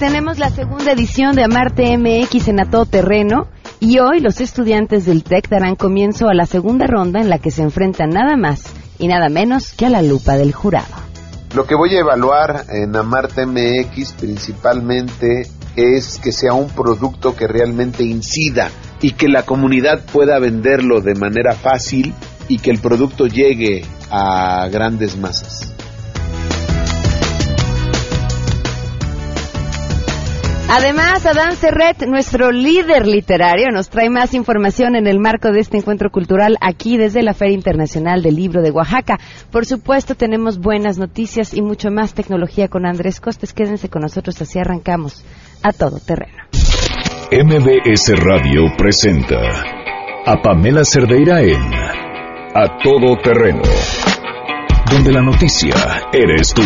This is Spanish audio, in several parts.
tenemos la segunda edición de Amarte MX en A Todo Terreno y hoy los estudiantes del TEC darán comienzo a la segunda ronda en la que se enfrentan nada más y nada menos que a la lupa del jurado. Lo que voy a evaluar en Amarte MX principalmente es que sea un producto que realmente incida y que la comunidad pueda venderlo de manera fácil y que el producto llegue a grandes masas. Además, Adán Serret, nuestro líder literario, nos trae más información en el marco de este encuentro cultural aquí desde la Feria Internacional del Libro de Oaxaca. Por supuesto, tenemos buenas noticias y mucho más tecnología con Andrés Costes. Quédense con nosotros, así arrancamos a todo terreno. MBS Radio presenta a Pamela Cerdeira en A Todo Terreno, donde la noticia eres tú.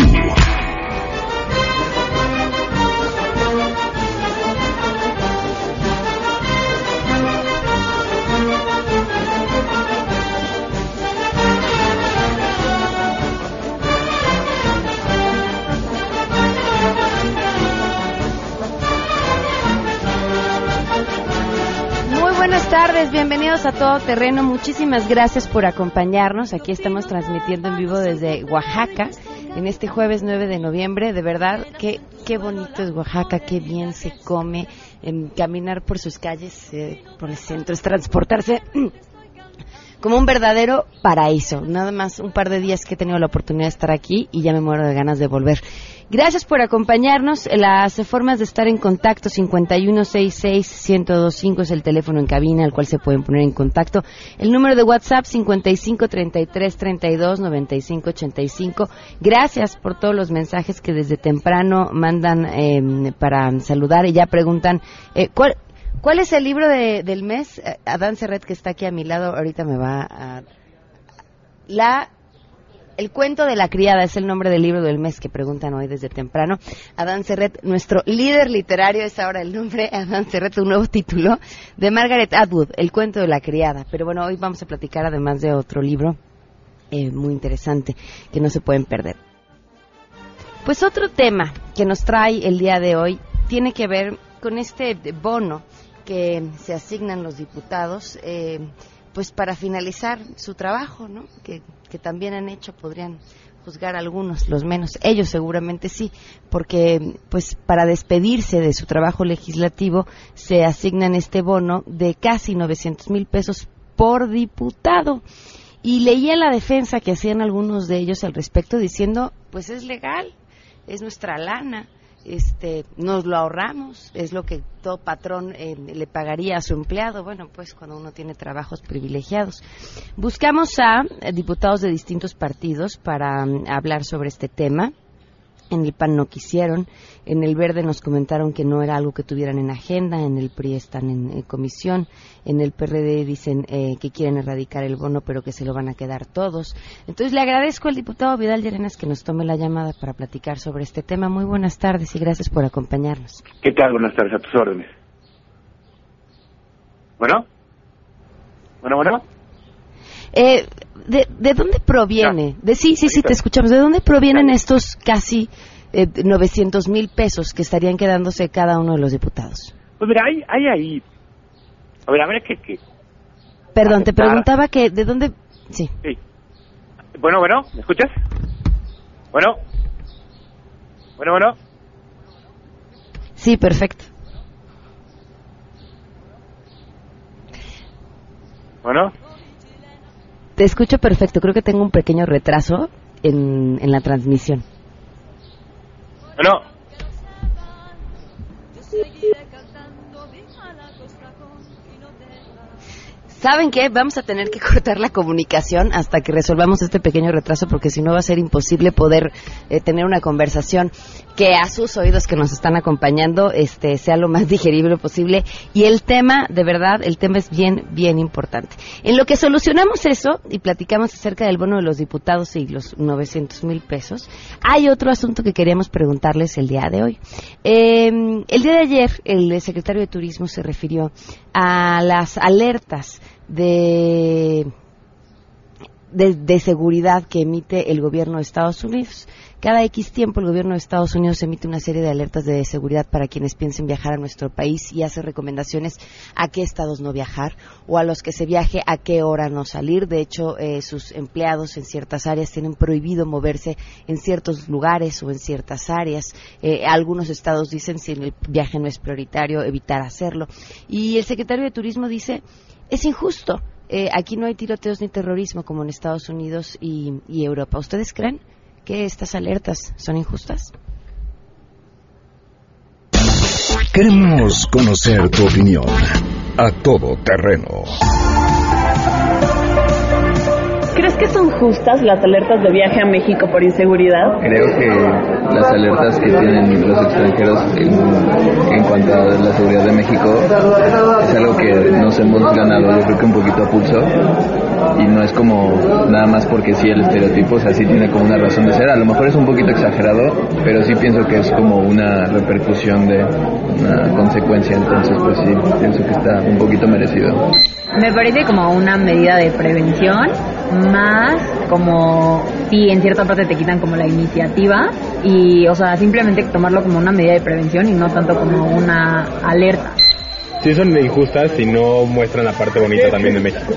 Tardes, bienvenidos a Todo Terreno. Muchísimas gracias por acompañarnos. Aquí estamos transmitiendo en vivo desde Oaxaca en este jueves 9 de noviembre. De verdad, qué, qué bonito es Oaxaca, qué bien se come, en caminar por sus calles, eh, por el centro, es transportarse como un verdadero paraíso. Nada más un par de días que he tenido la oportunidad de estar aquí y ya me muero de ganas de volver. Gracias por acompañarnos. Las formas de estar en contacto, 5166-1025 es el teléfono en cabina al cual se pueden poner en contacto. El número de WhatsApp, 5533329585. Gracias por todos los mensajes que desde temprano mandan eh, para saludar y ya preguntan, eh, ¿cuál, ¿Cuál es el libro de, del mes? Eh, Adán Serret, que está aquí a mi lado, ahorita me va a... La... El cuento de la criada es el nombre del libro del mes que preguntan hoy desde temprano. Adán Serret, nuestro líder literario, es ahora el nombre, Adán Serret, un nuevo título, de Margaret Atwood, El cuento de la criada. Pero bueno, hoy vamos a platicar además de otro libro eh, muy interesante que no se pueden perder. Pues otro tema que nos trae el día de hoy tiene que ver con este bono que se asignan los diputados, eh, pues para finalizar su trabajo, ¿no? Que, también han hecho, podrían juzgar algunos, los menos. Ellos seguramente sí, porque pues para despedirse de su trabajo legislativo se asignan este bono de casi 900 mil pesos por diputado. Y leía la defensa que hacían algunos de ellos al respecto diciendo, pues es legal, es nuestra lana, este, nos lo ahorramos, es lo que todo patrón eh, le pagaría a su empleado, bueno, pues cuando uno tiene trabajos privilegiados. Buscamos a diputados de distintos partidos para mm, hablar sobre este tema en el PAN no quisieron, en el Verde nos comentaron que no era algo que tuvieran en agenda, en el PRI están en, comisión, en el PRD dicen eh, que quieren erradicar el bono pero que se lo van a quedar todos. Entonces le agradezco al diputado Vidal Llerenas que nos tome la llamada para platicar sobre este tema. Muy buenas tardes y gracias por acompañarnos. ¿Qué tal? Buenas tardes, a tus órdenes. Bueno, bueno, bueno. Eh, ¿de, ¿De dónde proviene? De, sí, sí, sí, te escuchamos. ¿De dónde provienen estos casi eh, 900 mil pesos que estarían quedándose cada uno de los diputados? Pues mira, hay, hay ahí... A ver, a ver, ¿qué? qué? Perdón, te preguntaba que de dónde... Sí. Sí. Bueno, bueno, ¿me escuchas? Bueno. Bueno, bueno. Sí, perfecto. Bueno. Te escucho perfecto. Creo que tengo un pequeño retraso en, en la transmisión. Bueno. ¿Saben qué? Vamos a tener que cortar la comunicación hasta que resolvamos este pequeño retraso porque si no va a ser imposible poder eh, tener una conversación que a sus oídos que nos están acompañando este sea lo más digerible posible y el tema, de verdad, el tema es bien bien importante. En lo que solucionamos eso y platicamos acerca del bono de los diputados y los 900 mil pesos, hay otro asunto que queríamos preguntarles el día de hoy. Eh, el día de ayer el secretario de Turismo se refirió a las alertas de de, seguridad que emite el gobierno de Estados Unidos. Cada X tiempo el gobierno de Estados Unidos emite una serie de alertas de seguridad para quienes piensen viajar a nuestro país y hace recomendaciones a qué estados no viajar o a los que se viaje a qué hora no salir. De hecho, eh, sus empleados en ciertas áreas tienen prohibido moverse en ciertos lugares o en ciertas áreas. Eh, algunos estados dicen si el viaje no es prioritario, evitar hacerlo. Y el secretario de Turismo dice, es injusto eh, aquí no hay tiroteos ni terrorismo como en Estados Unidos y, y Europa. ¿Ustedes creen que estas alertas son injustas? Queremos conocer tu opinión a todo terreno ¿Crees que son justas las alertas de viaje a México por inseguridad? Creo que las alertas que tienen los extranjeros en, cuanto a la seguridad de México es algo que nos hemos ganado, yo creo que un poquito a pulso y no es como nada más porque sí el estereotipo, o sea, sí tiene como una razón de ser. A lo mejor es un poquito exagerado, pero sí pienso que es como una repercusión de una consecuencia, entonces pues sí, pienso que está un poquito merecido. Me parece como una medida de prevención, más como si en cierta parte te quitan como la iniciativa y, o sea, simplemente tomarlo como una medida de prevención y no tanto como una alerta. Sí son injustas y no muestran la parte bonita también de México.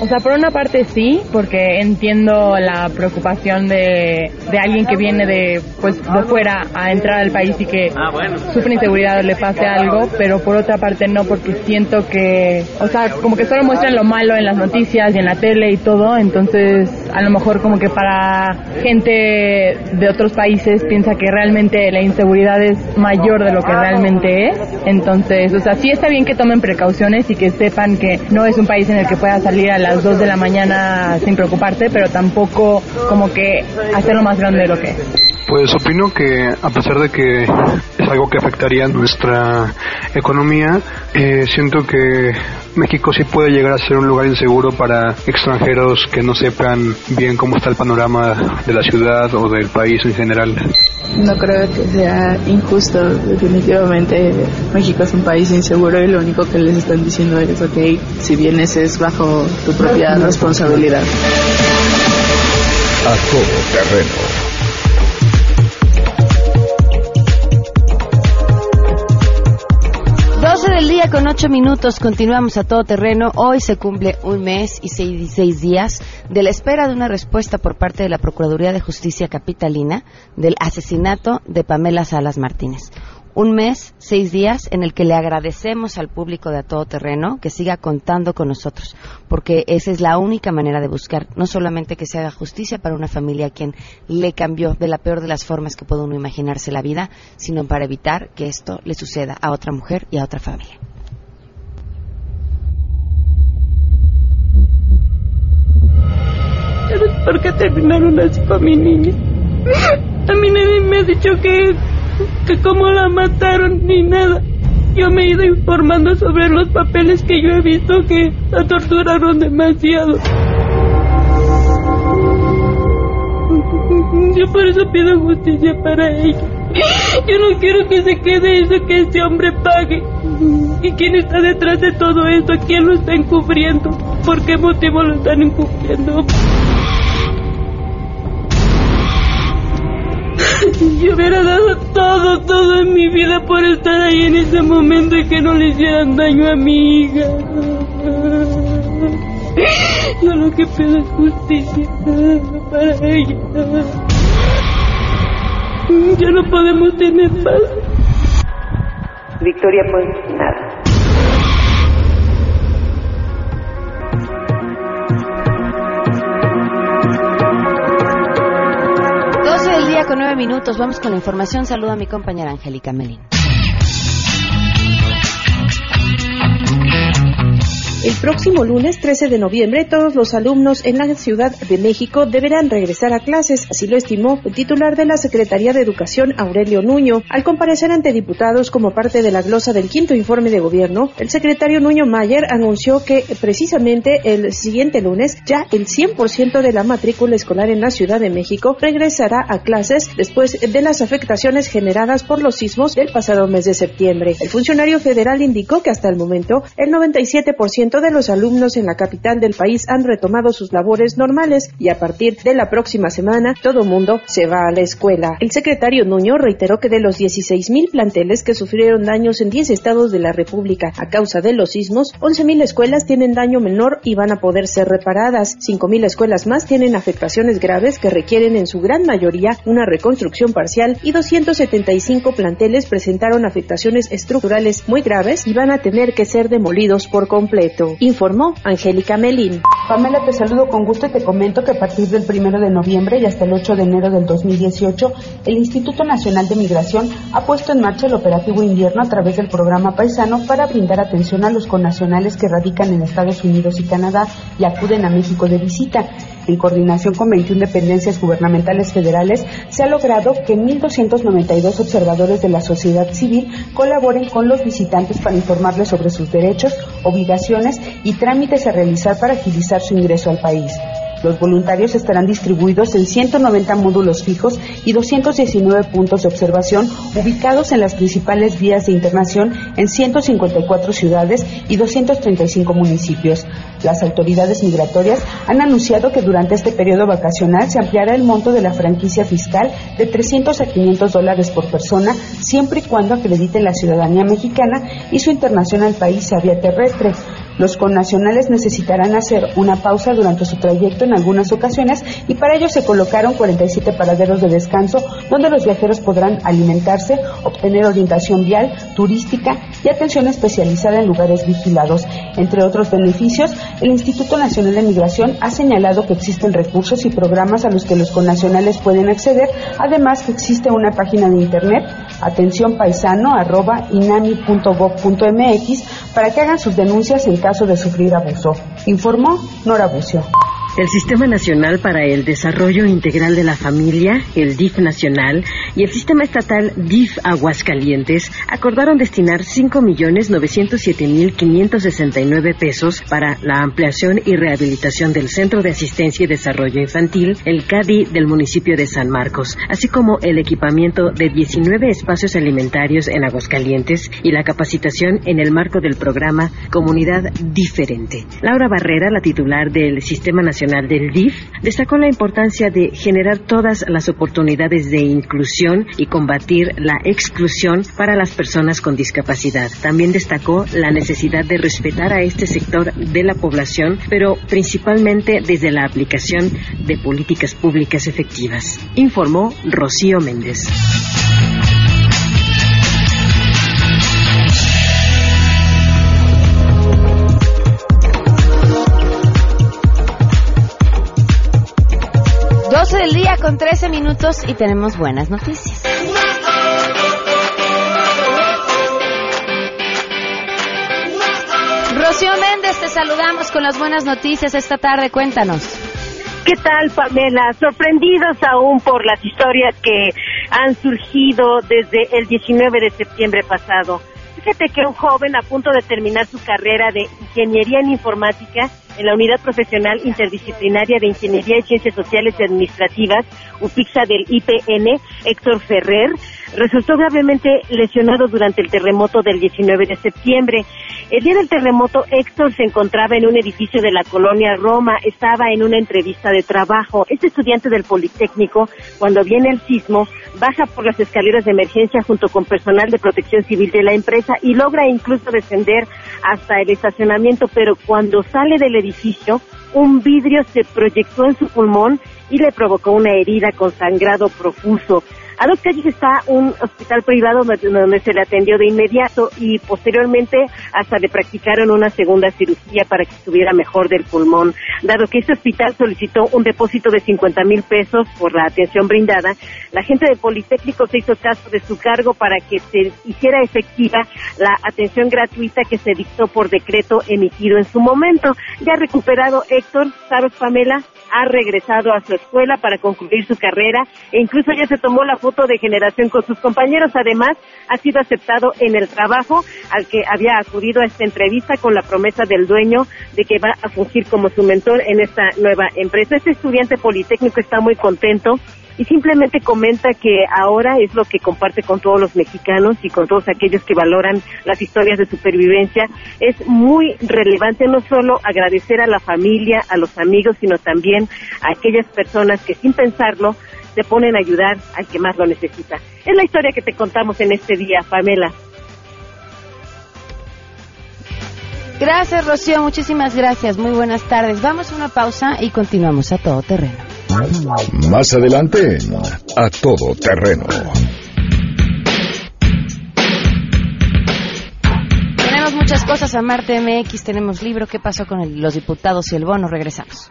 O sea, por una parte sí, porque entiendo la preocupación de, de alguien que viene de, pues, de fuera a entrar al país y que ah, sufre inseguridad o le pase algo, pero por otra parte no, porque siento que, o sea, como que solo muestran lo malo en las noticias y en la tele y todo, entonces a lo mejor como que para gente de otros países piensa que realmente la inseguridad es mayor de lo que realmente es, entonces, o sea, sí está bien que tomen precauciones y que sepan que no es un país en el que pueda salir a la las 2 de la mañana sin preocuparte, pero tampoco como que hacerlo más grande de lo que es. Pues opino que a pesar de que es algo que afectaría nuestra economía, eh, siento que México sí puede llegar a ser un lugar inseguro para extranjeros que no sepan bien cómo está el panorama de la ciudad o del país en general. No creo que sea injusto, definitivamente México es un país inseguro y lo único que les están diciendo es, ok, si vienes es bajo tu propia responsabilidad. A todo terreno del día con 8 minutos, continuamos a todo terreno. Hoy se cumple un mes y seis, días de la espera de una respuesta por parte de la Procuraduría de Justicia Capitalina del asesinato de Pamela Salas Martínez un mes, seis días, en el que le agradecemos al público de A Todo Terreno que siga contando con nosotros, porque esa es la única manera de buscar, no solamente que se haga justicia para una familia a quien le cambió de la peor de las formas que puede uno imaginarse la vida, sino para evitar que esto le suceda a otra mujer y a otra familia. ¿Sabes por qué terminaron así con mi niña? A mí nadie me ha dicho que que cómo la mataron ni nada. Yo me he ido informando sobre los papeles que yo he visto que la torturaron demasiado. Yo por eso pido justicia para ella. Yo no quiero que se quede eso que ese hombre pague. ¿Y quién está detrás de todo esto? ¿Quién lo está encubriendo? ¿Por qué motivo lo están encubriendo? Yo hubiera dado todo, todo en mi vida por estar ahí en ese momento y que no le hicieran daño a mi hija. Yo lo que pido es justicia para ella. Ya no podemos tener paz. Victoria pues nada. Minutos. Vamos con la información. Saludo a mi compañera Angélica Melín. El próximo lunes 13 de noviembre, todos los alumnos en la Ciudad de México deberán regresar a clases, así lo estimó el titular de la Secretaría de Educación, Aurelio Nuño. Al comparecer ante diputados como parte de la glosa del quinto informe de gobierno, el secretario Nuño Mayer anunció que precisamente el siguiente lunes ya el 100% de la matrícula escolar en la Ciudad de México regresará a clases después de las afectaciones generadas por los sismos del pasado mes de septiembre. El funcionario federal indicó que hasta el momento el 97% de los alumnos en la capital del país han retomado sus labores normales y a partir de la próxima semana todo mundo se va a la escuela. El secretario Nuño reiteró que de los 16 mil planteles que sufrieron daños en 10 estados de la República a causa de los sismos, 11 mil escuelas tienen daño menor y van a poder ser reparadas. 5 mil escuelas más tienen afectaciones graves que requieren en su gran mayoría una reconstrucción parcial y 275 planteles presentaron afectaciones estructurales muy graves y van a tener que ser demolidos por completo, informó Angélica Melín. Pamela, te saludo con gusto y te comento que a partir del 1 de noviembre y hasta el 8 de enero del 2018, el Instituto Nacional de Migración ha puesto en marcha el operativo invierno a través del programa Paisano para brindar atención a los connacionales que radican en Estados Unidos y Canadá y acuden a México de visita. En coordinación con 21 dependencias gubernamentales federales, se ha logrado que 1.292 observadores de la sociedad civil colaboren con los visitantes para informarles sobre sus derechos, obligaciones y trámites a realizar para agilizar su ingreso al país. Los voluntarios estarán distribuidos en 190 módulos fijos y 219 puntos de observación ubicados en las principales vías de internación en 154 ciudades y 235 municipios. Las autoridades migratorias han anunciado que durante este periodo vacacional se ampliará el monto de la franquicia fiscal de 300 a 500 dólares por persona, siempre y cuando acredite la ciudadanía mexicana y su internación al país a vía terrestre. Los connacionales necesitarán hacer una pausa durante su trayecto en algunas ocasiones y para ello se colocaron 47 paraderos de descanso donde los viajeros podrán alimentarse, obtener orientación vial, turística y atención especializada en lugares vigilados. Entre otros beneficios, el Instituto Nacional de Migración ha señalado que existen recursos y programas a los que los connacionales pueden acceder, además que existe una página de internet atenciónpaisano.inami.gov.mx para que hagan sus denuncias en caso de sufrir abuso. Informó Nora Bucio. El Sistema Nacional para el Desarrollo Integral de la Familia, el DIF Nacional, y el Sistema Estatal DIF Aguascalientes acordaron destinar 5.907.569 pesos para la ampliación y rehabilitación del Centro de Asistencia y Desarrollo Infantil, el CADI del municipio de San Marcos, así como el equipamiento de 19 espacios alimentarios en Aguascalientes y la capacitación en el marco del programa Comunidad Diferente. Laura Barrera, la titular del Sistema Nacional del DIF destacó la importancia de generar todas las oportunidades de inclusión y combatir la exclusión para las personas con discapacidad. También destacó la necesidad de respetar a este sector de la población, pero principalmente desde la aplicación de políticas públicas efectivas, informó Rocío Méndez. Del día con 13 minutos y tenemos buenas noticias. Rocío Méndez, te saludamos con las buenas noticias esta tarde. Cuéntanos. ¿Qué tal, Pamela? Sorprendidos aún por las historias que han surgido desde el 19 de septiembre pasado. Fíjate que un joven a punto de terminar su carrera de ingeniería en informática en la Unidad Profesional Interdisciplinaria de Ingeniería y Ciencias Sociales y Administrativas, UPIXA del IPN, Héctor Ferrer, resultó gravemente lesionado durante el terremoto del 19 de septiembre. El día del terremoto, Héctor se encontraba en un edificio de la colonia Roma, estaba en una entrevista de trabajo. Este estudiante del Politécnico, cuando viene el sismo, baja por las escaleras de emergencia junto con personal de protección civil de la empresa y logra incluso descender hasta el estacionamiento, pero cuando sale del edificio, un vidrio se proyectó en su pulmón y le provocó una herida con sangrado profuso. A dos calles está un hospital privado donde se le atendió de inmediato y posteriormente hasta le practicaron una segunda cirugía para que estuviera mejor del pulmón. Dado que este hospital solicitó un depósito de 50 mil pesos por la atención brindada, la gente del Politécnico se hizo caso de su cargo para que se hiciera efectiva la atención gratuita que se dictó por decreto emitido en su momento. Ya recuperado Héctor, ¿sabes Pamela? Ha regresado a su escuela para concluir su carrera e incluso ya se tomó la foto de generación con sus compañeros. Además, ha sido aceptado en el trabajo al que había acudido a esta entrevista con la promesa del dueño de que va a fungir como su mentor en esta nueva empresa. Este estudiante politécnico está muy contento y simplemente comenta que ahora es lo que comparte con todos los mexicanos y con todos aquellos que valoran las historias de supervivencia. Es muy relevante no solo agradecer a la familia, a los amigos, sino también a aquellas personas que sin pensarlo se ponen a ayudar al que más lo necesita. Es la historia que te contamos en este día, Pamela. Gracias, Rocío. Muchísimas gracias. Muy buenas tardes. Vamos a una pausa y continuamos a todo terreno. Más adelante, a todo terreno. Tenemos muchas cosas a Marte MX. Tenemos libro. ¿Qué pasó con los diputados y el bono? Regresamos.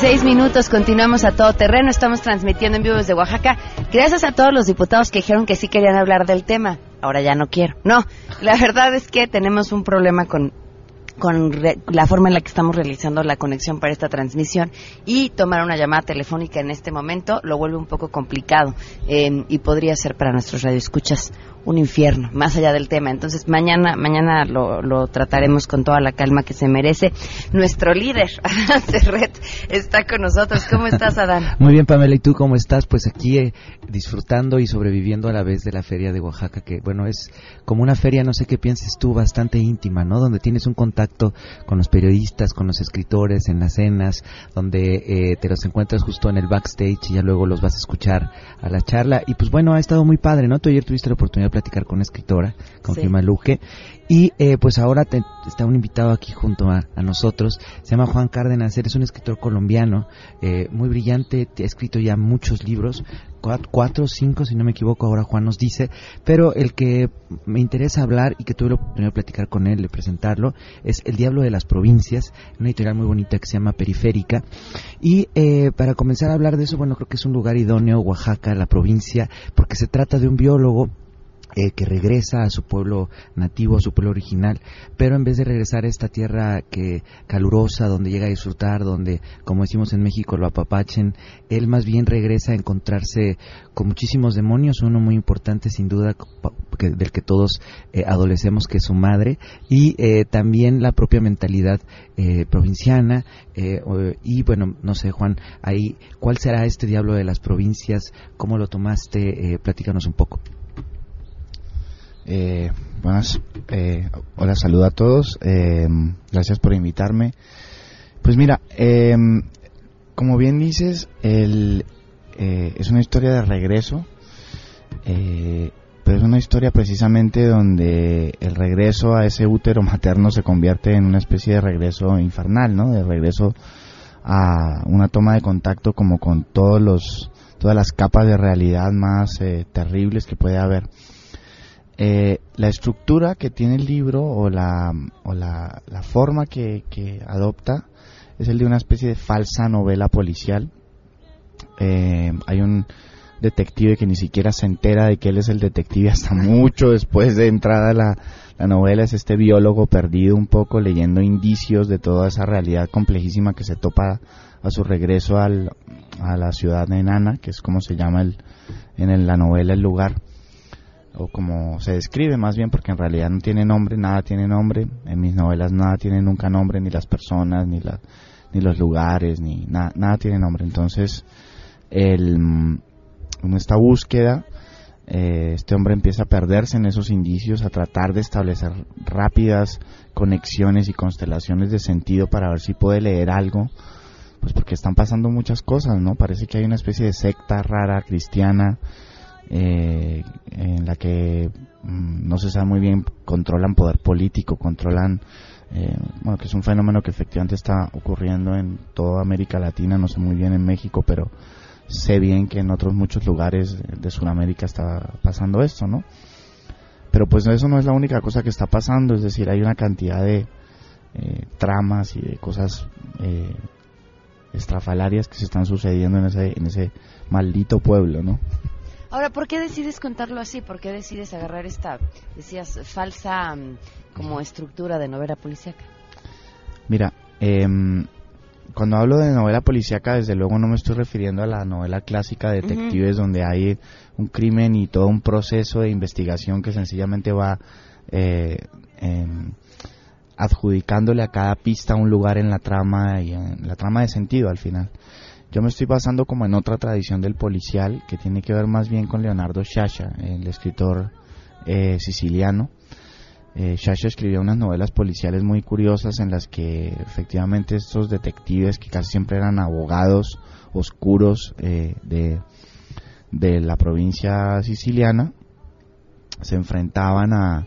16 minutos, continuamos a todo terreno, estamos transmitiendo en vivo desde Oaxaca. Gracias a todos los diputados que dijeron que sí querían hablar del tema. Ahora ya no quiero. No, la verdad es que tenemos un problema con, con re, la forma en la que estamos realizando la conexión para esta transmisión y tomar una llamada telefónica en este momento lo vuelve un poco complicado eh, y podría ser para nuestros radioescuchas un infierno, más allá del tema. Entonces mañana mañana lo, lo trataremos con toda la calma que se merece. Nuestro líder, Adán Serret, está con nosotros. ¿Cómo estás, Adán? Muy bien, Pamela, ¿y tú cómo estás? Pues aquí eh, disfrutando y sobreviviendo a la vez de la feria de Oaxaca, que bueno, es como una feria, no sé qué pienses tú, bastante íntima, ¿no? Donde tienes un contacto con los periodistas, con los escritores, en las cenas, donde eh, te los encuentras justo en el backstage y ya luego los vas a escuchar a la charla. Y pues bueno, ha estado muy padre, ¿no? Tú ayer tuviste la oportunidad de platicar con una escritora, con Sí. Firma Luque, y eh, pues ahora te- está un invitado aquí junto a, a nosotros, se llama Juan Cárdenas, es un escritor colombiano, eh, muy brillante, te- ha escrito ya muchos libros, cua- cuatro o cinco si no me equivoco, ahora Juan nos dice, pero el que me interesa hablar y que tuve la oportunidad de platicar con él, de presentarlo, es El Diablo de las Provincias, una editorial muy bonita que se llama Periférica, y eh, para comenzar a hablar de eso, bueno, creo que es un lugar idóneo, Oaxaca, la provincia, porque se trata de un biólogo eh, que regresa a su pueblo nativo, a su pueblo original, pero en vez de regresar a esta tierra que calurosa, donde llega a disfrutar, donde, como decimos en México, lo apapachen, él más bien regresa a encontrarse con muchísimos demonios, uno muy importante sin duda del que todos eh, adolecemos, que es su madre, y eh, también la propia mentalidad eh, provinciana, eh, y bueno, no sé Juan, ahí, ¿cuál será este diablo de las provincias? ¿Cómo lo tomaste? Eh, platícanos un poco. Eh, buenas, eh, hola, saludo a todos. eh, gracias por invitarme. Pues mira, eh, como bien dices, el, eh, es una historia de regreso, eh, pero es una historia precisamente donde el regreso a ese útero materno se convierte en una especie de regreso infernal, ¿no? De regreso a una toma de contacto como con todos los, todas las capas de realidad más terribles que puede haber. Eh, la estructura que tiene el libro o la, o la, la forma que, que adopta es el de una especie de falsa novela policial. Eh, hay un detective que ni siquiera se entera de que él es el detective hasta mucho después de entrada la, la novela. Es este biólogo perdido un poco leyendo indicios de toda esa realidad complejísima que se topa a su regreso al, a la ciudad enana, que es como se llama el, en el- la novela el lugar o como se describe más bien porque en realidad no tiene nombre, nada tiene nombre, en mis novelas nada tiene nunca nombre, ni las personas, ni, la, ni los lugares, ni nada, tiene nombre, entonces el, en esta búsqueda eh, este hombre empieza a perderse en esos indicios, a tratar de establecer rápidas conexiones y constelaciones de sentido para ver si puede leer algo, pues porque están pasando muchas cosas, ¿no? Parece que hay una especie de secta rara cristiana eh, en la que mm, no se sabe muy bien, controlan poder político, controlan, eh, bueno, que es un fenómeno que efectivamente está ocurriendo en toda América Latina, no sé muy bien en México, pero sé bien que en otros muchos lugares de Sudamérica está pasando esto, ¿no? Pero pues eso no es la única cosa que está pasando, es decir, hay una cantidad de eh, tramas y de cosas eh, estrafalarias que se están sucediendo en ese, en ese maldito pueblo, ¿no? Ahora, ¿por qué decides contarlo así? ¿Por qué decides agarrar esta, decías, falsa mm, como estructura de novela policíaca? Mira, em, cuando hablo de novela policíaca, desde luego no me estoy refiriendo a la novela clásica de detectives donde hay un crimen y todo un proceso de investigación que sencillamente va eh, em, adjudicándole a cada pista un lugar en la trama y en la trama de sentido al final. Yo me estoy basando como en otra tradición del policial que tiene que ver más bien con Leonardo Sciascia, el escritor eh, siciliano. Eh, Sciascia escribió unas novelas policiales muy curiosas en las que efectivamente estos detectives que casi siempre eran abogados oscuros eh, de, de la provincia siciliana se enfrentaban a,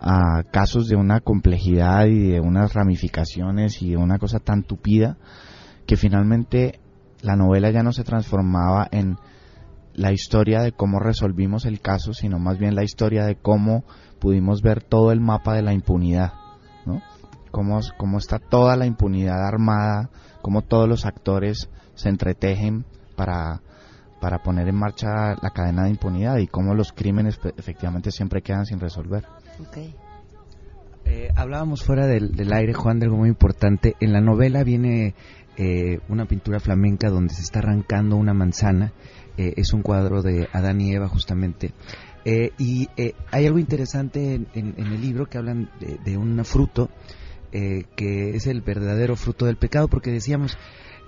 a casos de una complejidad y de unas ramificaciones y de una cosa tan tupida que finalmente la novela ya no se transformaba en la historia de cómo resolvimos el caso, sino más bien la historia de cómo pudimos ver todo el mapa de la impunidad, ¿no? Cómo, cómo está toda la impunidad armada, cómo todos los actores se entretejen para, para poner en marcha la cadena de impunidad y cómo los crímenes efectivamente siempre quedan sin resolver. Eh, hablábamos fuera del, del, aire, Juan, de algo muy importante. En la novela viene eh, una pintura flamenca donde se está arrancando una manzana. Eh, es un cuadro de Adán y Eva justamente. Eh, y hay algo interesante en, el libro que hablan de, un fruto que es el verdadero fruto del pecado, porque decíamos,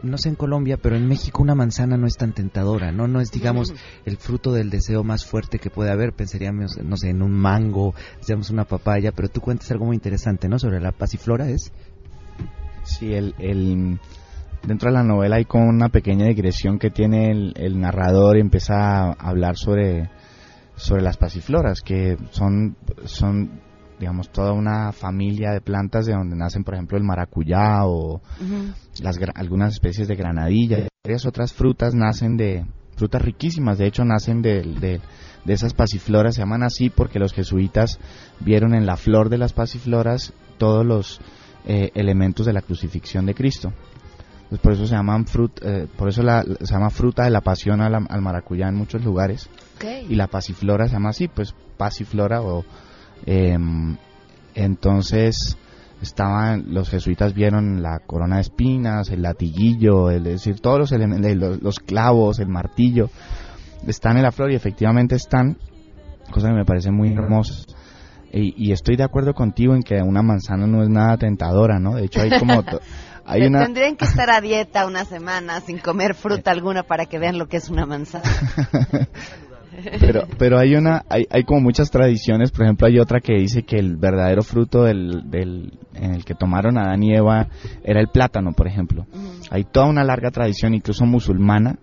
no sé en Colombia, pero en México una manzana no es tan tentadora, ¿no? No es, digamos, el fruto del deseo más fuerte que puede haber. Pensaríamos, no sé, en un mango, decíamos una papaya, pero tú cuentas algo muy interesante, ¿no? Sobre la pasiflora, ¿es? Sí, el, el, dentro de la novela hay como una pequeña digresión que tiene el, narrador y empieza a hablar sobre, sobre las pasifloras, que son, son digamos, toda una familia de plantas de donde nacen, por ejemplo, el maracuyá o las, algunas especies de granadilla. Varias otras frutas nacen de, frutas riquísimas, de hecho nacen de, de, de, esas pasifloras, se llaman así porque los jesuitas vieron en la flor de las pasifloras todos los eh, elementos de la crucifixión de Cristo. Pues por eso se llaman frut, eh, por eso la, se llama fruta de la pasión al, al maracuyá en muchos lugares. Y la pasiflora se llama así, pues pasiflora o em, entonces estaban los jesuitas vieron la corona de espinas, el latiguillo, es decir, todos los, elementos, los, clavos, el martillo están en la flor y efectivamente están, cosa que me parece muy hermosa. Y, y, estoy de acuerdo contigo en que una manzana no es nada tentadora, ¿no? De hecho hay como Tendrían que estar a dieta una semana sin comer fruta alguna para que vean lo que es una manzana. pero pero hay una hay, hay como muchas tradiciones. Por ejemplo hay otra que dice que el verdadero fruto del, del en el que tomaron Adán y Eva era el plátano por ejemplo. Hay toda una larga tradición incluso musulmana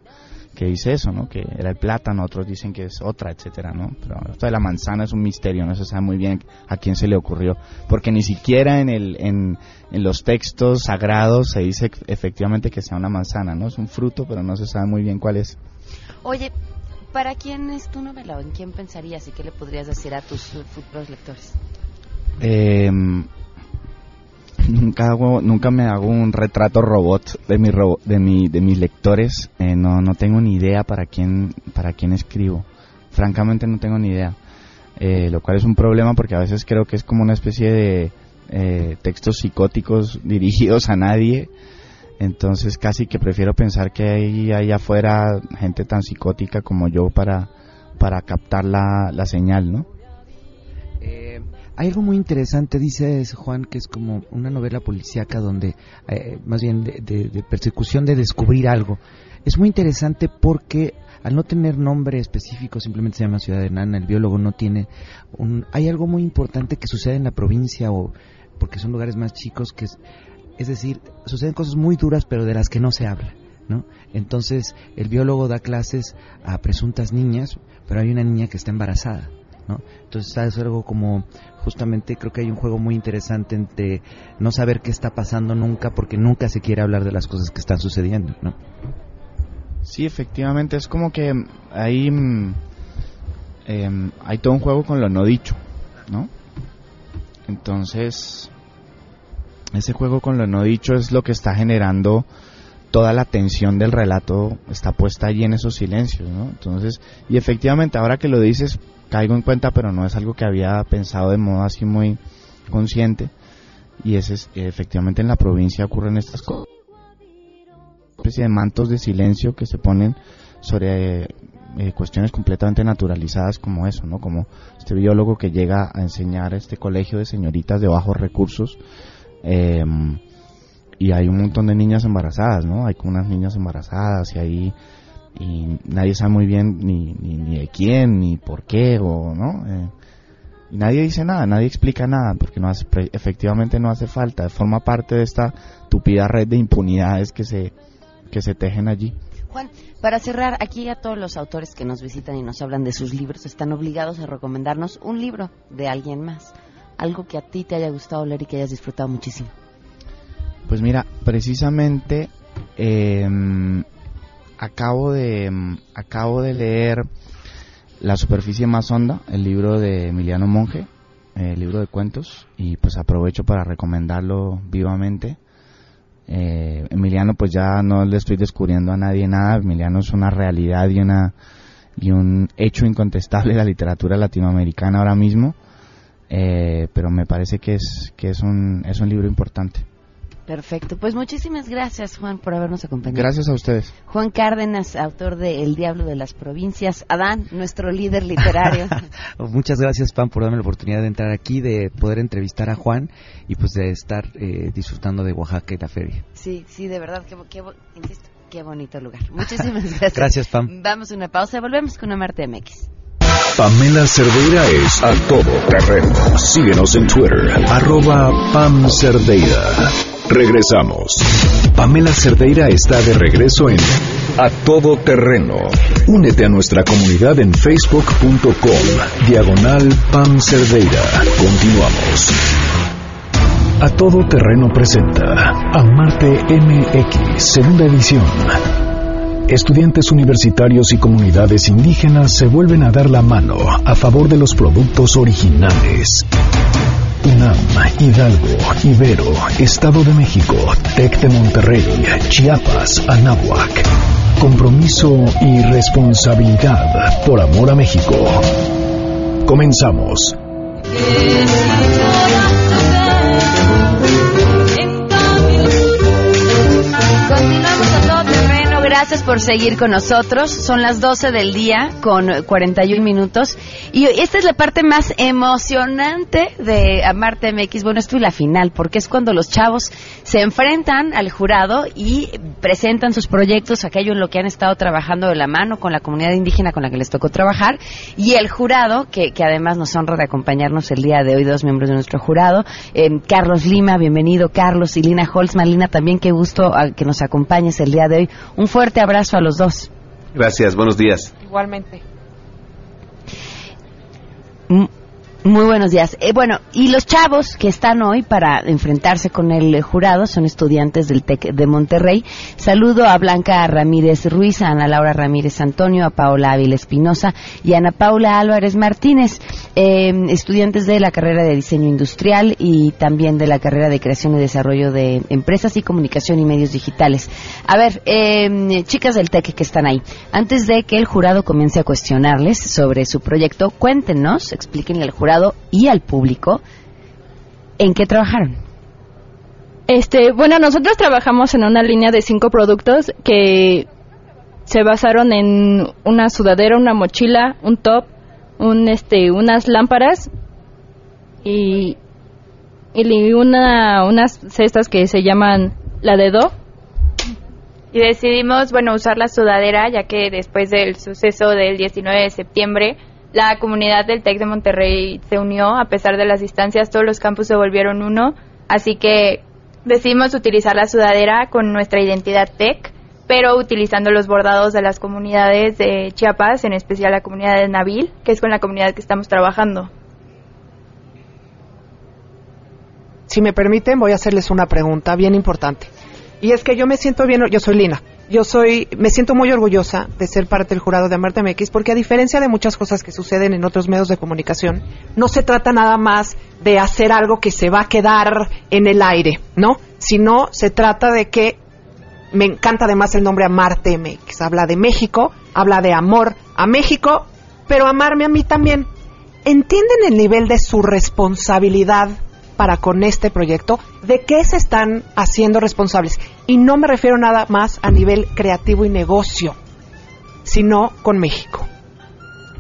que dice eso, ¿no? Que era el plátano, otros dicen que es otra, etcétera, ¿no? Pero esto de la manzana es un misterio, no se sabe muy bien a quién se le ocurrió, porque ni siquiera en el en, en los textos sagrados se dice efectivamente que sea una manzana, ¿no? Es un fruto, pero no se sabe muy bien cuál es. Oye, ¿para quién es tu novela o en quién pensarías y qué le podrías decir a tus futuros lectores? Eh, nunca hago, nunca me hago un retrato robot de mi de mi de mis lectores. Eh, no no tengo ni idea para quién para quién escribo. Francamente no tengo ni idea. Eh, lo cual es un problema porque a veces creo que es como una especie de eh, textos psicóticos dirigidos a nadie. Entonces casi que prefiero pensar que hay allá afuera gente tan psicótica como yo para para captar la, la señal, ¿no? Hay algo muy interesante, dice Juan, que es como una novela policíaca donde, eh, más bien de, persecución de descubrir algo. Es muy interesante porque al no tener nombre específico, simplemente se llama Ciudad Enana, el biólogo no tiene un... Hay algo muy importante que sucede en la provincia o porque son lugares más chicos que es, es decir, suceden cosas muy duras pero de las que no se habla. ¿No? Entonces el biólogo da clases a presuntas niñas, pero hay una niña que está embarazada. ¿No? Entonces es algo como justamente creo que hay un juego muy interesante entre no saber qué está pasando nunca porque nunca se quiere hablar de las cosas que están sucediendo, ¿no? Sí, efectivamente, es como que ahí eh, hay todo un juego con lo no dicho, ¿no? Entonces, ese juego con lo no dicho es lo que está generando toda la atención del relato está puesta allí en esos silencios, ¿no? Entonces, y efectivamente, ahora que lo dices, caigo en cuenta, pero no es algo que había pensado de modo así muy consciente. Y ese es, efectivamente en la provincia ocurren estas cosas. especie de mantos de silencio que se ponen sobre eh, cuestiones completamente naturalizadas como eso, ¿no? Como este biólogo que llega a enseñar a este colegio de señoritas de bajos recursos eh, y hay un montón de niñas embarazadas, ¿no? Hay unas niñas embarazadas y ahí y nadie sabe muy bien ni, ni, de quién ni por qué o no eh, y nadie dice nada nadie explica nada porque no hace efectivamente no hace falta. Forma parte de esta tupida red de impunidades que se que se tejen allí. Juan para cerrar aquí a todos los autores que nos visitan y nos hablan de sus libros están obligados a recomendarnos un libro de alguien más. Algo que a ti te haya gustado leer y que hayas disfrutado muchísimo. Pues mira, precisamente em, acabo de em, acabo de leer La superficie más honda, el libro de Emiliano Monge, el libro de cuentos, y pues aprovecho para recomendarlo vivamente. Eh, Emiliano, pues ya no le estoy descubriendo a nadie nada. Emiliano es una realidad y una y un hecho incontestable de la literatura latinoamericana ahora mismo. Eh, pero me parece que es que es un es un libro importante. Perfecto, pues muchísimas gracias Juan por habernos acompañado. Gracias a ustedes. Juan Cárdenas, autor de El Diablo de las Provincias. Adán, nuestro líder literario. Muchas gracias Pam por darme la oportunidad de entrar aquí, de poder entrevistar a Juan y pues de estar eh, disfrutando de Oaxaca y la feria. Sí, sí, de verdad, qué, qué, insisto, qué bonito lugar. Muchísimas gracias. gracias Pam. Vamos a una pausa y volvemos con Marte MX. Pamela Cerdeira es a todo terreno. Síguenos en Twitter, arroba Pam Cerdeira. Regresamos. Pamela Cerdeira está de regreso en A Todo Terreno. Únete a nuestra comunidad en facebook.com, diagonal Pam Cerdeira. Continuamos. A Todo Terreno presenta Amarte MX, segunda edición. Estudiantes universitarios y comunidades indígenas se vuelven a dar la mano a favor de los productos originales. UNAM, Hidalgo, Ibero, Estado de México, TEC de Monterrey, Chiapas, Anáhuac. Compromiso y responsabilidad por amor a México. Comenzamos. Gracias por seguir con nosotros. Son las 12 del día con 41 minutos. Y esta es la parte más emocionante de Amarte MX. Bueno, esto es la final, porque es cuando los chavos se enfrentan al jurado y presentan sus proyectos, aquello en lo que han estado trabajando de la mano con la comunidad indígena con la que les tocó trabajar. Y el jurado, que, que además nos honra de acompañarnos el día de hoy, dos miembros de nuestro jurado. Eh, Carlos Lima, bienvenido. Carlos y Lina Holzman. Lina, también qué gusto ah, que nos acompañes el día de hoy. Un fuerte abrazo a los dos. Gracias, buenos días. Igualmente. Muy buenos días. Eh, bueno, y los chavos que están hoy para enfrentarse con el jurado son estudiantes del TEC de Monterrey. Saludo a Blanca Ramírez Ruiz, a Ana Laura Ramírez Antonio, a Paola Ávila Espinosa y a Ana Paula Álvarez Martínez, eh, estudiantes de la carrera de diseño industrial y también de la carrera de creación y desarrollo de empresas y comunicación y medios digitales. A ver, eh, chicas del TEC que están ahí, antes de que el jurado comience a cuestionarles sobre su proyecto, cuéntenos, explíquenle al jurado y al público en qué trabajaron. Este, bueno, nosotros trabajamos en una línea de cinco productos que se basaron en una sudadera, una mochila, un top, un este, unas lámparas y, y una, unas cestas que se llaman la de Do. Y decidimos, bueno, usar la sudadera ya que después del suceso del 19 de septiembre la comunidad del TEC de Monterrey se unió, a pesar de las distancias, todos los campus se volvieron uno, así que decidimos utilizar la sudadera con nuestra identidad TEC, pero utilizando los bordados de las comunidades de Chiapas, en especial la comunidad de Nabil, que es con la comunidad que estamos trabajando. Si me permiten, voy a hacerles una pregunta bien importante. Y es que yo me siento bien, yo soy Lina, yo soy, me siento muy orgullosa de ser parte del jurado de Amarte MX porque a diferencia de muchas cosas que suceden en otros medios de comunicación, no se trata nada más de hacer algo que se va a quedar en el aire, ¿no? Sino se trata de que Me encanta además el nombre Amarte MX. Habla de México, habla de amor a México, pero amarme a mí también. ¿Entienden el nivel de su responsabilidad para con este proyecto? ¿De qué se están haciendo responsables? Y no me refiero nada más a nivel creativo y negocio, sino con México.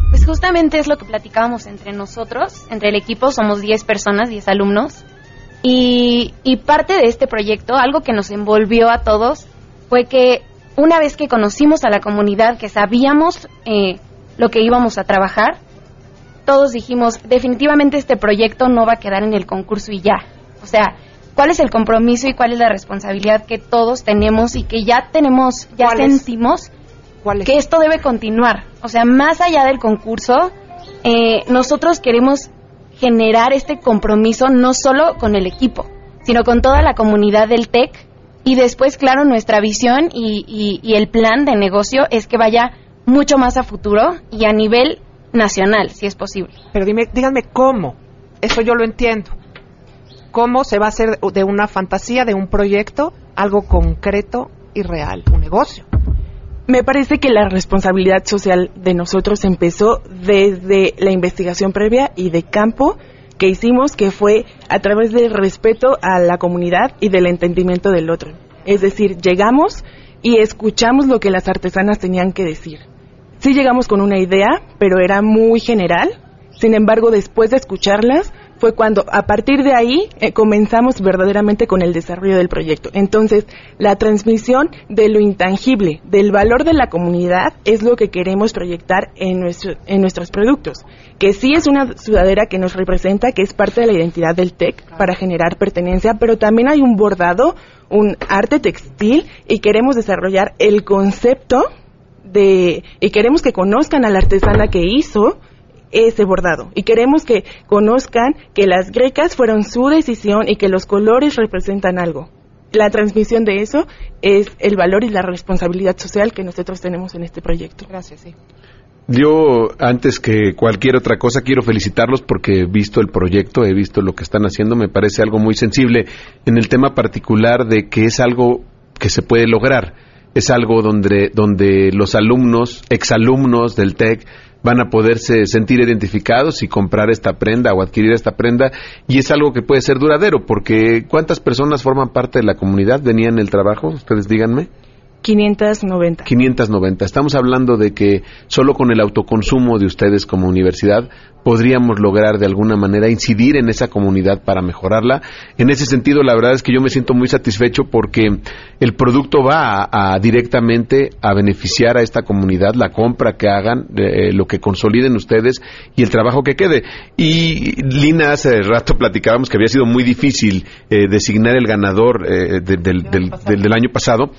Pues justamente es lo que platicábamos entre nosotros, entre el equipo, somos 10 personas, 10 alumnos, y, parte de este proyecto, algo que nos envolvió a todos, fue que una vez que conocimos a la comunidad, que sabíamos eh, lo que íbamos a trabajar, todos dijimos, definitivamente este proyecto no va a quedar en el concurso y ya. O sea, ¿cuál es el compromiso y cuál es la responsabilidad que todos tenemos y que ya tenemos, ya sentimos que esto debe continuar? O sea, más allá del concurso, eh, nosotros queremos generar este compromiso no solo con el equipo, sino con toda la comunidad del TEC y después, claro, nuestra visión y, y, y el plan de negocio es que vaya mucho más a futuro y a nivel nacional, si es posible. Pero dime, díganme cómo. Eso yo lo entiendo. ¿Cómo se va a hacer de una fantasía, de un proyecto, algo concreto y real, un negocio? Me parece que la responsabilidad social de nosotros empezó desde la investigación previa y de campo que hicimos, que fue a través del respeto a la comunidad y del entendimiento del otro. Es decir, llegamos y escuchamos lo que las artesanas tenían que decir. Sí llegamos con una idea, pero era muy general. Sin embargo, después de escucharlas, fue cuando a partir de ahí eh, comenzamos verdaderamente con el desarrollo del proyecto. Entonces, la transmisión de lo intangible, del valor de la comunidad, es lo que queremos proyectar en, nuestro, en nuestros productos. Que sí es una sudadera que nos representa, que es parte de la identidad del TEC para generar pertenencia, pero también hay un bordado, un arte textil y queremos desarrollar el concepto de, y queremos que conozcan a la artesana que hizo ese bordado. Y queremos que conozcan que las grecas fueron su decisión y que los colores representan algo. La transmisión de eso es el valor y la responsabilidad social que nosotros tenemos en este proyecto. Gracias, sí. Yo, antes que cualquier otra cosa, quiero felicitarlos porque he visto el proyecto, he visto lo que están haciendo, me parece algo muy sensible en el tema particular de que es algo que se puede lograr. Es algo donde, donde los alumnos, exalumnos del TEC, van a poderse sentir identificados y comprar esta prenda o adquirir esta prenda y es algo que puede ser duradero porque ¿cuántas personas forman parte de la comunidad? ¿Venían el trabajo? Ustedes díganme. 590. 590. Estamos hablando de que solo con el autoconsumo de ustedes como universidad podríamos lograr de alguna manera incidir en esa comunidad para mejorarla. En ese sentido, la verdad es que yo me siento muy satisfecho porque el producto va a, directamente a beneficiar a esta comunidad, la compra que hagan, eh, lo que consoliden ustedes y el trabajo que quede. Y Lina, hace rato platicábamos que había sido muy difícil eh, designar el ganador eh, de, del, del, del año pasado.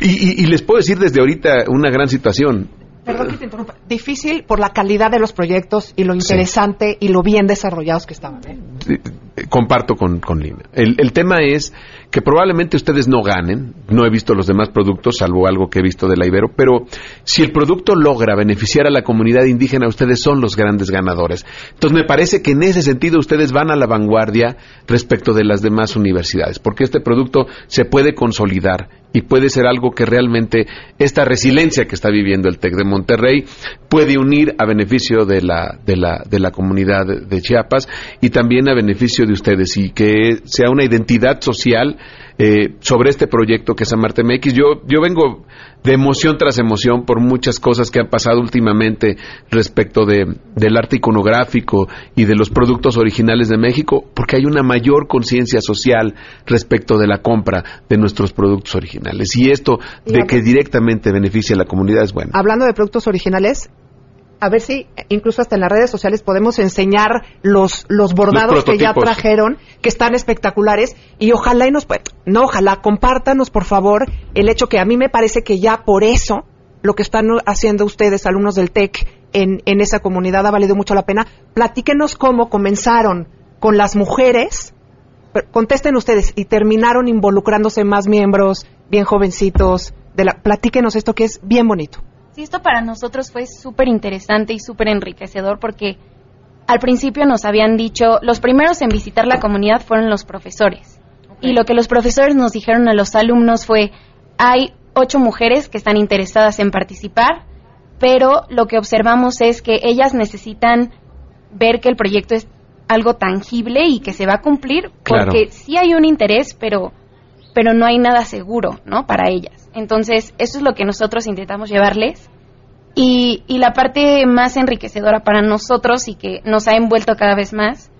Y, y, y, les puedo decir desde ahorita una gran situación. Perdón que te interrumpa. Difícil por la calidad de los proyectos y lo interesante sí. y lo bien desarrollados que estaban. ¿eh? Comparto con, con Lina. El, el, tema es que probablemente ustedes no ganen. No he visto los demás productos, salvo algo que he visto de la Ibero, pero si el producto logra beneficiar a la comunidad indígena, ustedes son los grandes ganadores. Entonces me parece que en ese sentido ustedes van a la vanguardia respecto de las demás universidades, porque este producto se puede consolidar y puede ser algo que realmente esta resiliencia que está viviendo el TEC de Monterrey puede unir a beneficio de la, de la, de la comunidad de Chiapas y también a beneficio de ustedes y que sea una identidad social eh, sobre este proyecto que es Amarte MX. Yo, yo vengo de emoción tras emoción por muchas cosas que han pasado últimamente respecto de, del arte iconográfico y de los productos originales de México, porque hay una mayor conciencia social respecto de la compra de nuestros productos originales. Y esto de que directamente beneficia a la comunidad es bueno. Hablando de productos originales, a ver si incluso hasta en las redes sociales podemos enseñar los, los bordados los que ya trajeron, que están espectaculares, y ojalá y nos, no, ojalá, compártanos por favor el hecho que a mí me parece que ya por eso lo que están haciendo ustedes, alumnos del TEC, en, en esa comunidad ha valido mucho la pena. Platíquenos cómo comenzaron con las mujeres, contesten ustedes, y terminaron involucrándose más miembros, bien jovencitos, de la, platíquenos esto que es bien bonito. Esto para nosotros fue súper interesante y súper enriquecedor porque al principio nos habían dicho, los primeros en visitar la comunidad fueron los profesores. Y lo que los profesores nos dijeron a los alumnos fue, hay ocho mujeres que están interesadas en participar, pero lo que observamos es que ellas necesitan ver que el proyecto es algo tangible y que se va a cumplir, Claro. porque sí hay un interés, pero, pero no hay nada seguro, ¿no? Para ellas. Entonces, eso es lo que nosotros intentamos llevarles. Y, y la parte más enriquecedora para nosotros y que nos ha envuelto cada vez más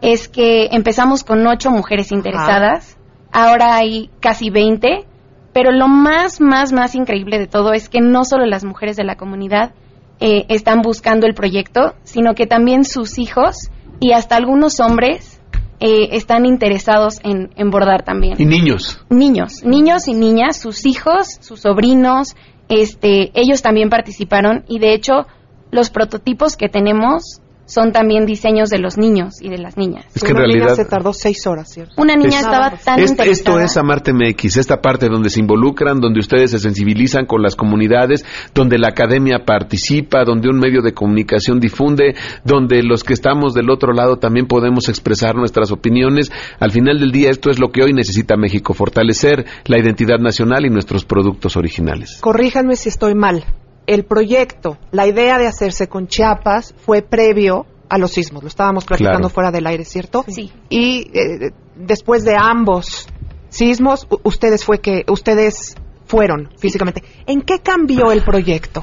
es que empezamos con ocho mujeres interesadas, ahora hay casi 20, pero lo más, más, más increíble de todo es que no solo las mujeres de la comunidad eh, están buscando el proyecto, sino que también sus hijos y hasta algunos hombres eh, están interesados en, en bordar también Y niños. niños, niños y niñas, sus hijos, sus sobrinos, este, ellos también participaron y de hecho los prototipos que tenemos son también diseños de los niños y de las niñas. Es que en Una niña realidad- se tardó seis horas, ¿cierto? Una niña Es- estaba tan Es- interesada. esto es Amarte MX, esta parte donde se involucran, donde ustedes se sensibilizan con las comunidades, donde la academia participa, donde un medio de comunicación difunde, donde los que estamos del otro lado también podemos expresar nuestras opiniones. Al final del día, esto es lo que hoy necesita México, fortalecer la identidad nacional y nuestros productos originales. Corríjanme si estoy mal. El proyecto, la idea de hacerse con Chiapas fue previo a los sismos. Lo estábamos platicando Claro. fuera del aire, ¿cierto? Sí. Y eh, después de ambos sismos, ustedes fue que ustedes fueron físicamente. ¿En qué cambió el proyecto?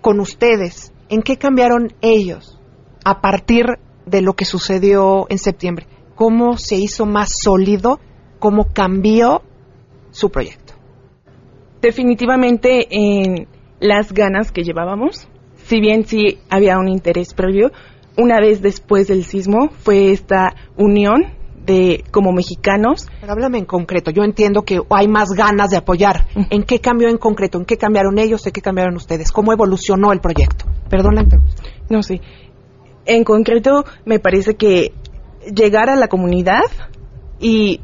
Con ustedes, ¿en qué cambiaron ellos a partir de lo que sucedió en septiembre? ¿Cómo se hizo más sólido? ¿Cómo cambió su proyecto? Definitivamente en las ganas que llevábamos, si bien sí había un interés previo, una vez después del sismo fue esta unión de como mexicanos. Pero háblame en concreto. Yo entiendo que hay más ganas de apoyar. ¿En qué cambió en concreto? ¿En qué cambiaron ellos? ¿En qué cambiaron ustedes? ¿Cómo evolucionó el proyecto? Perdón la. No sé. En concreto, me parece que llegar a la comunidad y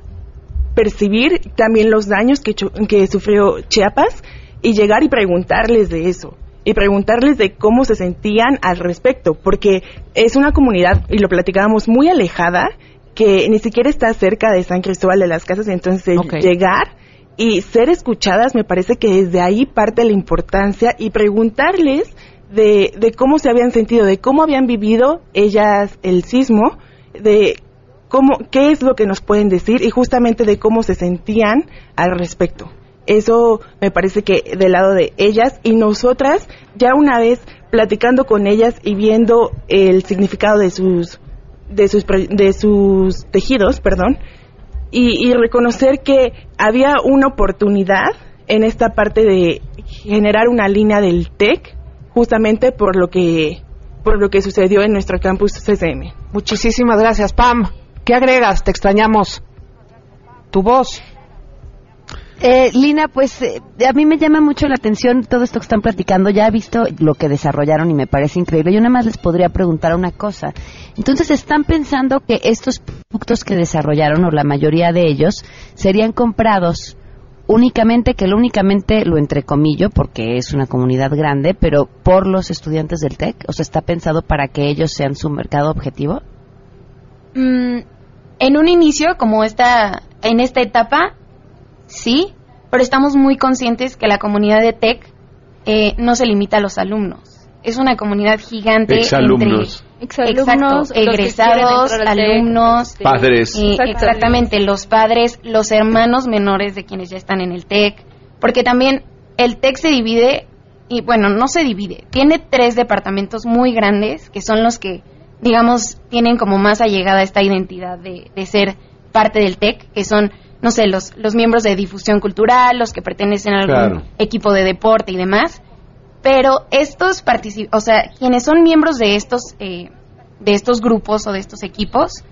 percibir también los daños que, que sufrió Chiapas y llegar y preguntarles de eso y preguntarles de cómo se sentían al respecto, porque es una comunidad, y lo platicábamos, muy alejada, que ni siquiera está cerca de San Cristóbal de las Casas, entonces llegar y ser escuchadas, me parece que desde ahí parte la importancia y preguntarles de, de cómo se habían sentido, de cómo habían vivido ellas el sismo, de cómo, qué es lo que nos pueden decir y justamente de cómo se sentían al respecto. Eso me parece que del lado de ellas y nosotras, ya una vez platicando con ellas y viendo el significado de sus, de sus, de sus tejidos, perdón, y, y reconocer que había una oportunidad en esta parte de generar una línea del TEC, justamente por lo que por lo que sucedió en nuestro campus CCM. Muchísimas gracias, Pam. ¿Qué agregas? Te extrañamos. Tu voz. Eh, Lina, pues eh, a mí me llama mucho la atención todo esto que están platicando. Ya he visto lo que desarrollaron y me parece increíble. Yo nada más les podría preguntar una cosa. Entonces, ¿están pensando que estos productos que desarrollaron, o la mayoría de ellos, serían comprados únicamente, que lo únicamente lo entrecomillo, porque es una comunidad grande, pero por los estudiantes del TEC? O sea, ¿está pensado para que ellos sean su mercado objetivo? Mm, en un inicio, como esta, en esta etapa, sí, pero estamos muy conscientes que la comunidad de TEC eh, no se limita a los alumnos. Es una comunidad gigante. Exalumnos. Entre, Exalumnos, exacto, egresados, TEC, alumnos. Padres. eh, Exactamente. exactamente, los padres, los hermanos menores de quienes ya están en el TEC. Porque también el TEC se divide, y bueno, no se divide, tiene tres departamentos muy grandes que son los que, digamos, tienen como más allegada esta identidad de, de ser parte del TEC, que son, no sé, los, los miembros de difusión cultural, los que pertenecen a algún Claro. equipo de deporte y demás. Pero estos partici- o sea, quienes son miembros de estos, eh, de estos grupos o de estos equipos,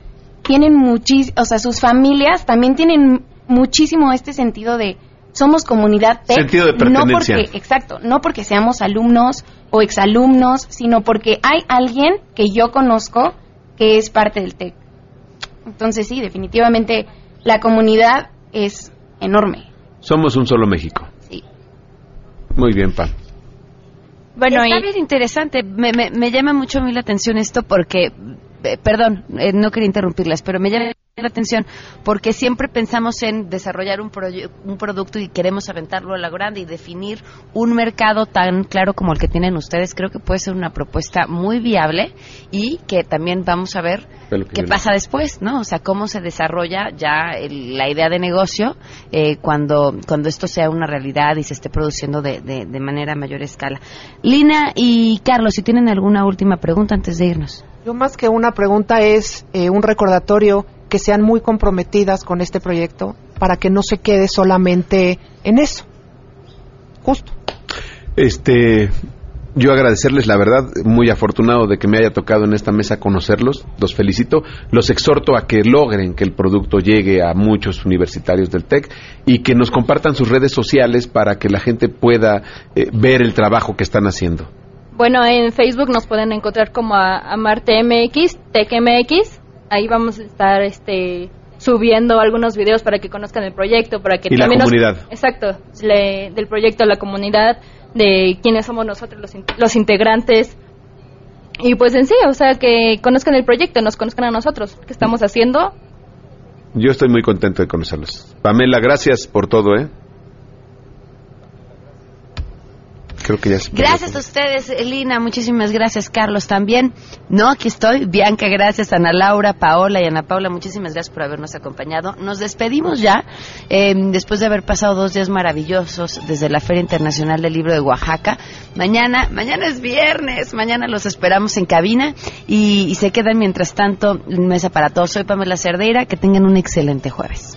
tienen muchísimo, o sea, sus familias también tienen muchísimo este sentido de somos comunidad TEC, Sentido de no pertenencia. porque, exacto, no porque seamos alumnos o exalumnos, sino porque hay alguien que yo conozco que es parte del TEC. Entonces sí, definitivamente la comunidad es enorme. Somos un solo México. Sí. Muy bien, Pam. Bueno, Está y bien interesante. Me, me, me llama mucho a mí la atención esto porque, eh, perdón, eh, no quería interrumpirlas, pero me llama la atención porque siempre pensamos en desarrollar un, un producto y queremos aventarlo a la grande y definir un mercado tan claro como el que tienen ustedes. Creo que puede ser una propuesta muy viable y que también vamos a ver qué pasa después, ¿no? O sea, cómo se desarrolla ya la idea de negocio eh, cuando, cuando esto sea una realidad y se esté produciendo de, de manera mayor escala. Lina y Carlos, si tienen alguna última pregunta antes de irnos. Yo más que una pregunta es eh, un recordatorio que sean muy comprometidas con este proyecto para que no se quede solamente en eso. Justo. Este, yo agradecerles, la verdad, muy afortunado de que me haya tocado en esta mesa conocerlos, los felicito, los exhorto a que logren que el producto llegue a muchos universitarios del TEC y que nos compartan sus redes sociales para que la gente pueda eh, ver el trabajo que están haciendo. Bueno, en Facebook nos pueden encontrar como a, Marte MX, TechMX. Ahí vamos a estar este, subiendo algunos videos para que conozcan el proyecto, para que y también la comunidad. exacto, del proyecto, la comunidad, de quiénes somos nosotros los, los integrantes. Y pues en sí, o sea, que conozcan el proyecto, nos conozcan a nosotros, qué estamos haciendo. Yo estoy muy contento de conocerlos. Pamela, gracias por todo, ¿eh? Creo que ya Gracias a ustedes, Elina. Muchísimas gracias, Carlos, también. No, aquí estoy. Bianca, gracias. Ana Laura, Paola y Ana Paula, muchísimas gracias por habernos acompañado. Nos despedimos ya, em, después de haber pasado dos días maravillosos desde la Feria Internacional del Libro de Oaxaca. Mañana, mañana es viernes. Mañana los esperamos en cabina y, y se quedan mientras tanto en mesa para todos. Soy Pamela Cerdeira. Que tengan un excelente jueves.